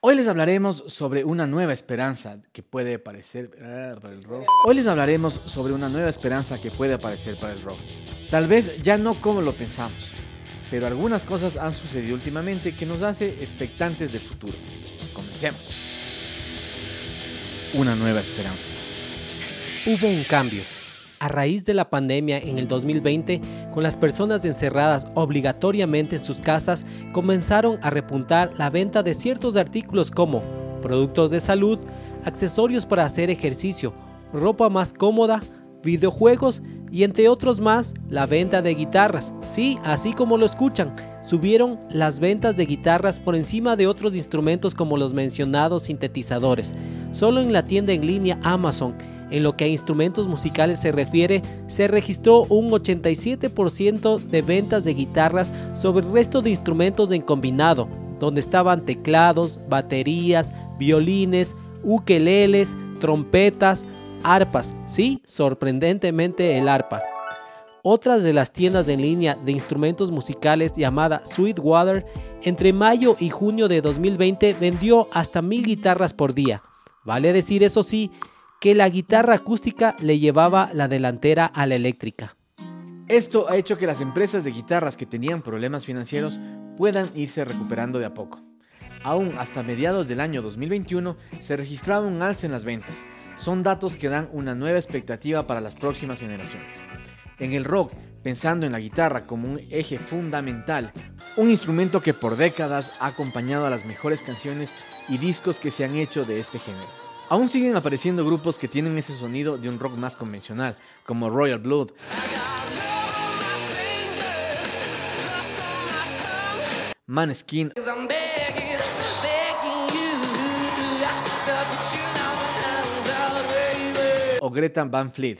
Hoy les hablaremos sobre una nueva esperanza que puede aparecer para el rock. Hoy les hablaremos sobre una nueva esperanza que puede aparecer para el rock. Tal vez ya no como lo pensamos, pero algunas cosas han sucedido últimamente que nos hace expectantes del futuro. Comencemos. Una nueva esperanza. Hubo un cambio. A raíz de la pandemia en el 2020, con las personas encerradas obligatoriamente en sus casas, comenzaron a repuntar la venta de ciertos artículos como productos de salud, accesorios para hacer ejercicio, ropa más cómoda, videojuegos y entre otros más, la venta de guitarras. Sí, así como lo escuchan, subieron las ventas de guitarras por encima de otros instrumentos como los mencionados sintetizadores. Solo en la tienda en línea Amazon en lo que a instrumentos musicales se refiere, se registró un 87% de ventas de guitarras sobre el resto de instrumentos en combinado, donde estaban teclados, baterías, violines, ukeleles, trompetas, arpas, sí, sorprendentemente el arpa. Otras de las tiendas en línea de instrumentos musicales llamada Sweetwater, entre mayo y junio de 2020 vendió hasta mil guitarras por día. Vale decir eso sí, que la guitarra acústica le llevaba la delantera a la eléctrica. Esto ha hecho que las empresas de guitarras que tenían problemas financieros puedan irse recuperando de a poco. Aún hasta mediados del año 2021 se registraba un alza en las ventas. Son datos que dan una nueva expectativa para las próximas generaciones. En el rock, pensando en la guitarra como un eje fundamental, un instrumento que por décadas ha acompañado a las mejores canciones y discos que se han hecho de este género. Aún siguen apareciendo grupos que tienen ese sonido de un rock más convencional, como Royal Blood. Maneskin o Greta Van Fleet.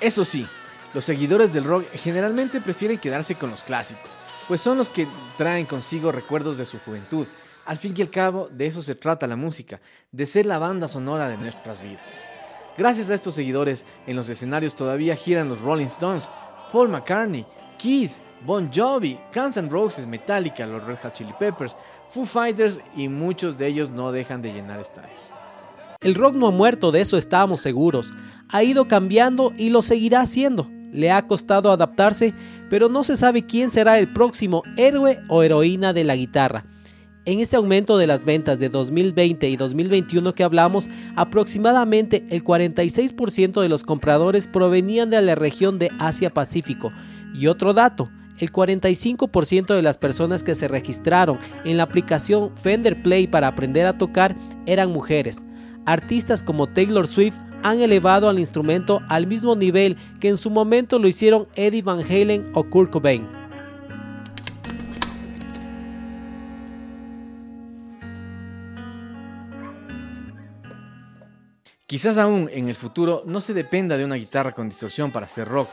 Eso sí, los seguidores del rock generalmente prefieren quedarse con los clásicos, pues son los que traen consigo recuerdos de su juventud. Al fin y al cabo, de eso se trata la música, de ser la banda sonora de nuestras vidas. Gracias a estos seguidores, en los escenarios todavía giran los Rolling Stones, Paul McCartney, Kiss, Bon Jovi, Guns N' Roses, Metallica, los Red Hot Chili Peppers, Foo Fighters y muchos de ellos no dejan de llenar estadios. El rock no ha muerto, de eso estábamos seguros. Ha ido cambiando y lo seguirá haciendo le ha costado adaptarse, pero no se sabe quién será el próximo héroe o heroína de la guitarra. En este aumento de las ventas de 2020 y 2021 que hablamos, aproximadamente el 46% de los compradores provenían de la región de Asia-Pacífico. Y otro dato, el 45% de las personas que se registraron en la aplicación Fender Play para aprender a tocar eran mujeres. Artistas como Taylor Swift han elevado al instrumento al mismo nivel que en su momento lo hicieron Eddie Van Halen o Kurt Cobain. Quizás aún en el futuro no se dependa de una guitarra con distorsión para hacer rock.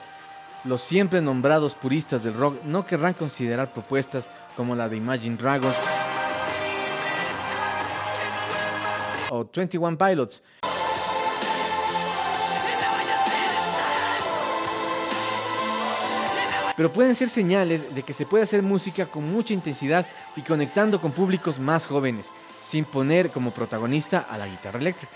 Los siempre nombrados puristas del rock no querrán considerar propuestas como la de Imagine Dragons o 21 Pilots, pero pueden ser señales de que se puede hacer música con mucha intensidad y conectando con públicos más jóvenes, sin poner como protagonista a la guitarra eléctrica.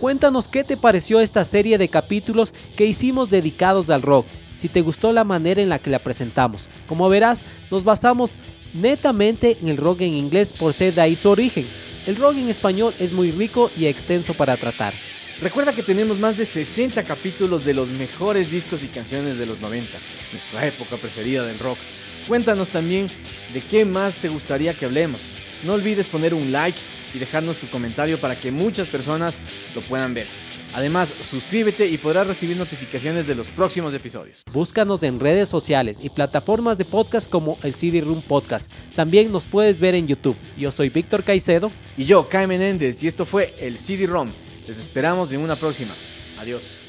Cuéntanos qué te pareció esta serie de capítulos que hicimos dedicados al rock, si te gustó la manera en la que la presentamos. Como verás, nos basamos netamente en el rock en inglés por ser de ahí su origen. El rock en español es muy rico y extenso para tratar. Recuerda que tenemos más de 60 capítulos de los mejores discos y canciones de los 90, nuestra época preferida del rock. Cuéntanos también de qué más te gustaría que hablemos. No olvides poner un like y dejarnos tu comentario para que muchas personas lo puedan ver. Además, suscríbete y podrás recibir notificaciones de los próximos episodios. Búscanos en redes sociales y plataformas de podcast como el CD Room Podcast. También nos puedes ver en YouTube. Yo soy Víctor Caicedo. Y yo, Kai Menéndez, y esto fue el CD ROM les esperamos en una próxima. Adiós.